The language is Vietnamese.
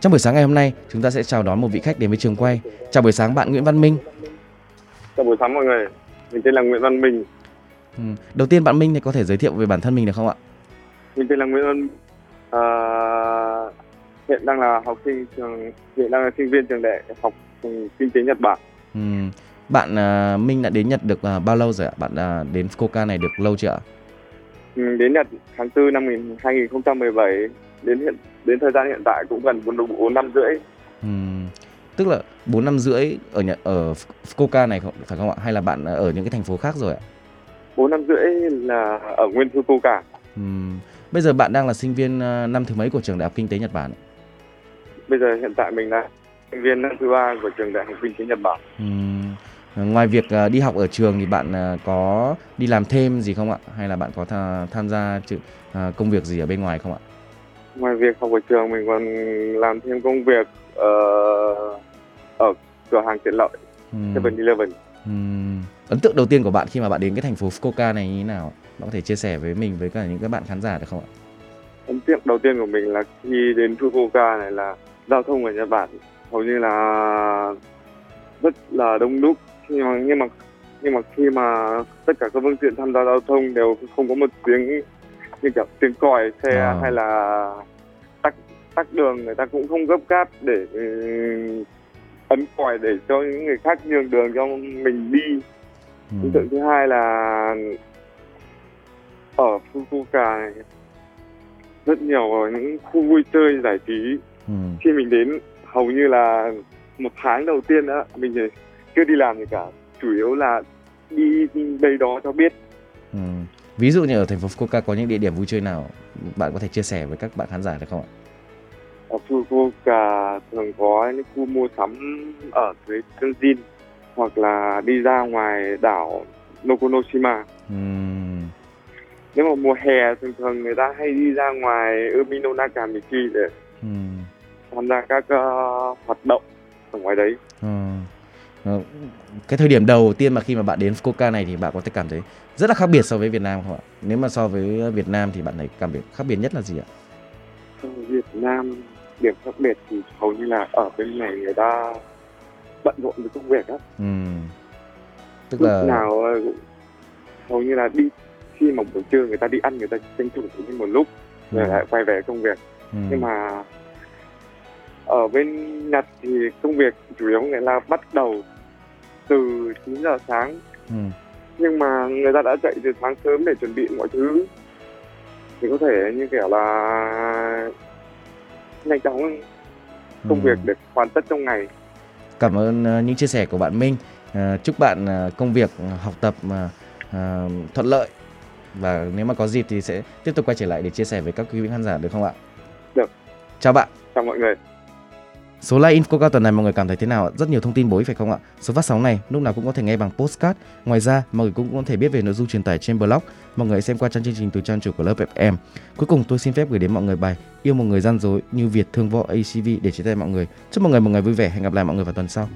Trong buổi sáng ngày hôm nay, chúng ta sẽ chào đón một vị khách đến với trường quay. Chào buổi sáng bạn Nguyễn Văn Minh. Chào buổi sáng mọi người, mình tên là Nguyễn Văn Minh. Ừ. Đầu tiên bạn Minh thì có thể giới thiệu về bản thân mình được không ạ? Mình tên là Nguyễn Văn à, hiện đang là học sinh trường hiện đang là sinh viên trường đại học kinh tế Nhật Bản. Ừ. Bạn uh, Minh đã đến Nhật được uh, bao lâu rồi ạ? Bạn uh, đến Fukuoka này được lâu chưa ạ? Đến Nhật tháng 4 năm 2017 đến hiện đến thời gian hiện tại cũng gần 4, 4 năm rưỡi. Ừ. Tức là 4 năm rưỡi ở Nhật ở Fukuoka này phải không ạ? Hay là bạn ở những cái thành phố khác rồi ạ? 4 năm rưỡi là ở nguyên Fukuoka. Ừ. Bây giờ bạn đang là sinh viên năm thứ mấy của trường Đại học Kinh tế Nhật Bản? Bây giờ hiện tại mình là sinh viên năm thứ ba của trường Đại học Kinh tế Nhật Bản. Ừ. Ngoài việc đi học ở trường thì bạn có đi làm thêm gì không ạ? Hay là bạn có tham gia công việc gì ở bên ngoài không ạ? Ngoài việc học ở trường mình còn làm thêm công việc ở ở cửa hàng tiện lợi Ừ. 7-Eleven. Ừ. Ấn tượng đầu tiên của bạn khi mà bạn đến cái thành phố Fukuoka này như thế nào? Bạn có thể chia sẻ với mình với cả những các bạn khán giả được không ạ? Ấn tượng đầu tiên của mình là khi đến Fukuoka này là giao thông ở Nhật Bản hầu như là rất là đông đúc nhưng mà nhưng mà nhưng mà khi mà tất cả các phương tiện tham gia giao thông đều không có một tiếng như kiểu tiếng còi xe À. hay là tắc tắc đường người ta cũng không gấp gáp để ừ, ấn còi để cho những người khác nhường đường cho mình đi Ừ. ấn tượng thứ hai là ở Fukuoka này rất nhiều những khu vui chơi giải trí Ừ. khi mình đến hầu như là một tháng đầu tiên đó mình chỉ chưa đi làm gì cả chủ yếu là đi đây đó cho biết Ừ. Ví dụ như ở thành phố Fukuoka có những địa điểm vui chơi nào bạn có thể chia sẻ với các bạn khán giả được không ạ? ở Fukuoka thường có những khu mua sắm ở dưới Tenjin hoặc là đi ra ngoài đảo Nokonoshima Ừ. nếu mà mùa hè thường thường người ta hay đi ra ngoài Umino Nakamiki để Ừ. tham gia các ờ, hoạt động ở ngoài đấy Ừ. Ờ, Cái thời điểm đầu tiên mà khi mà bạn đến Fukuoka này thì bạn có thể cảm thấy rất là khác biệt so với Việt Nam không ạ? Nếu mà so với Việt Nam thì bạn thấy cảm biệt khác biệt nhất là gì ạ? ở Việt Nam điểm khác biệt thì hầu như là ở bên này người ta bận rộn với công việc á Ừ. Tức lúc là nào ờ, hầu như là đi khi mà buổi trưa người ta đi ăn người ta tranh thủ đi một lúc ừ. rồi lại quay về công việc Ừ. nhưng mà ở bên Nhật thì công việc chủ yếu ta bắt đầu từ 9 giờ sáng Ừ. nhưng mà người ta đã dậy từ sáng sớm để chuẩn bị mọi thứ thì có thể như kiểu là nhanh chóng công Ừ. việc để hoàn tất trong ngày Cảm ơn ờ, những chia sẻ của bạn Minh. Ờ, chúc bạn ờ, công việc, học tập thuận lợi và nếu mà có dịp thì sẽ tiếp tục quay trở lại để chia sẻ với các quý vị khán giả được không ạ? Được. Chào bạn. chào mọi người Số like Infoca tuần này mọi người cảm thấy thế nào ạ? Rất nhiều thông tin bổ ích phải không ạ? Số phát sóng này lúc nào cũng có thể nghe bằng postcard. Ngoài ra, mọi người cũng có thể biết về nội dung truyền tải trên blog. Mọi người hãy xem qua trang chương trình từ trang chủ của lớp FM. Cuối cùng tôi xin phép gửi đến mọi người bài Yêu một người gian dối như Việt thương võ ACV để chia tay mọi người. Chúc mọi người một ngày vui vẻ. Hẹn gặp lại mọi người vào tuần sau.